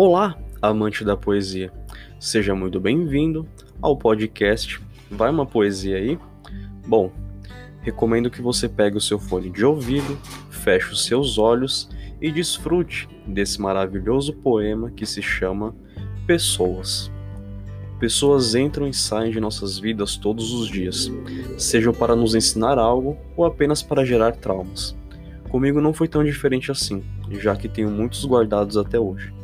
Olá, amante da poesia. Seja muito bem-vindo ao podcast Vai uma poesia aí? Bom, recomendo que você pegue o seu fone de ouvido, feche os seus olhos e desfrute desse maravilhoso poema que se chama Pessoas. Pessoas entram e saem de nossas vidas todos os dias, sejam para nos ensinar algo ou apenas para gerar traumas. Comigo não foi tão diferente assim, já que tenho muitos guardados até hoje.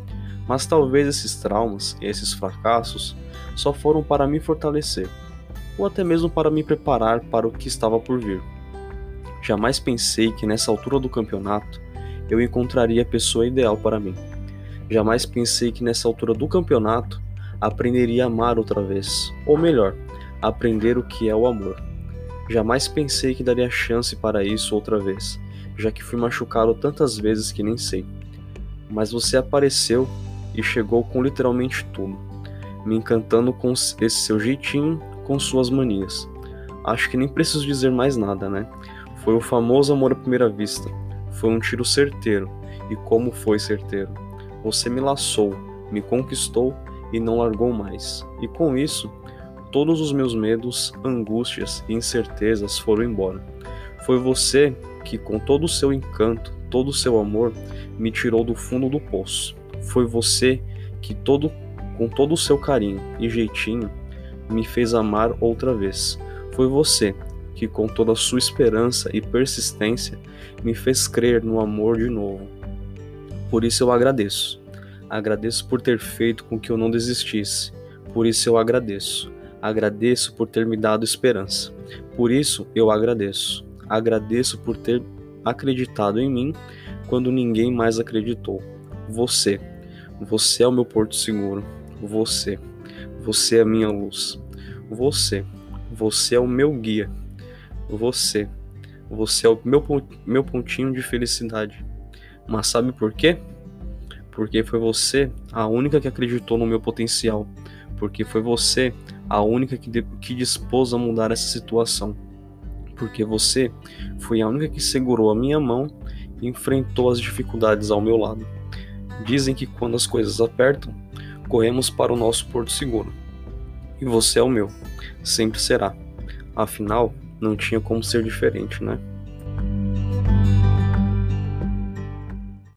Mas talvez esses traumas e esses fracassos só foram para me fortalecer, ou até mesmo para me preparar para o que estava por vir. Jamais pensei que nessa altura do campeonato eu encontraria a pessoa ideal para mim. Jamais pensei que nessa altura do campeonato aprenderia a amar outra vez, ou melhor, aprender o que é o amor. Jamais pensei que daria chance para isso outra vez, já que fui machucado tantas vezes que nem sei. Mas você apareceu e chegou com literalmente tudo, me encantando com esse seu jeitinho, com suas manias. Acho que nem preciso dizer mais nada, né? Foi o famoso amor à primeira vista. Foi um tiro certeiro. E como foi certeiro? Você me laçou, me conquistou e não largou mais. E com isso, todos os meus medos, angústias e incertezas foram embora. Foi você que, com todo o seu encanto, todo o seu amor, me tirou do fundo do poço. Foi você que todo com todo o seu carinho e jeitinho me fez amar outra vez. Foi você que com toda a sua esperança e persistência me fez crer no amor de novo. Por isso eu agradeço. Agradeço por ter feito com que eu não desistisse. Por isso eu agradeço. Agradeço por ter me dado esperança. Por isso eu agradeço. Agradeço por ter acreditado em mim quando ninguém mais acreditou. Você você é o meu porto seguro. Você. Você é a minha luz. Você. Você é o meu guia. Você. Você é o meu, meu pontinho de felicidade. Mas sabe por quê? Porque foi você a única que acreditou no meu potencial. Porque foi você a única que, de, que dispôs a mudar essa situação. Porque você foi a única que segurou a minha mão e enfrentou as dificuldades ao meu lado. Dizem que quando as coisas apertam, corremos para o nosso porto seguro. E você é o meu, sempre será. Afinal, não tinha como ser diferente, né?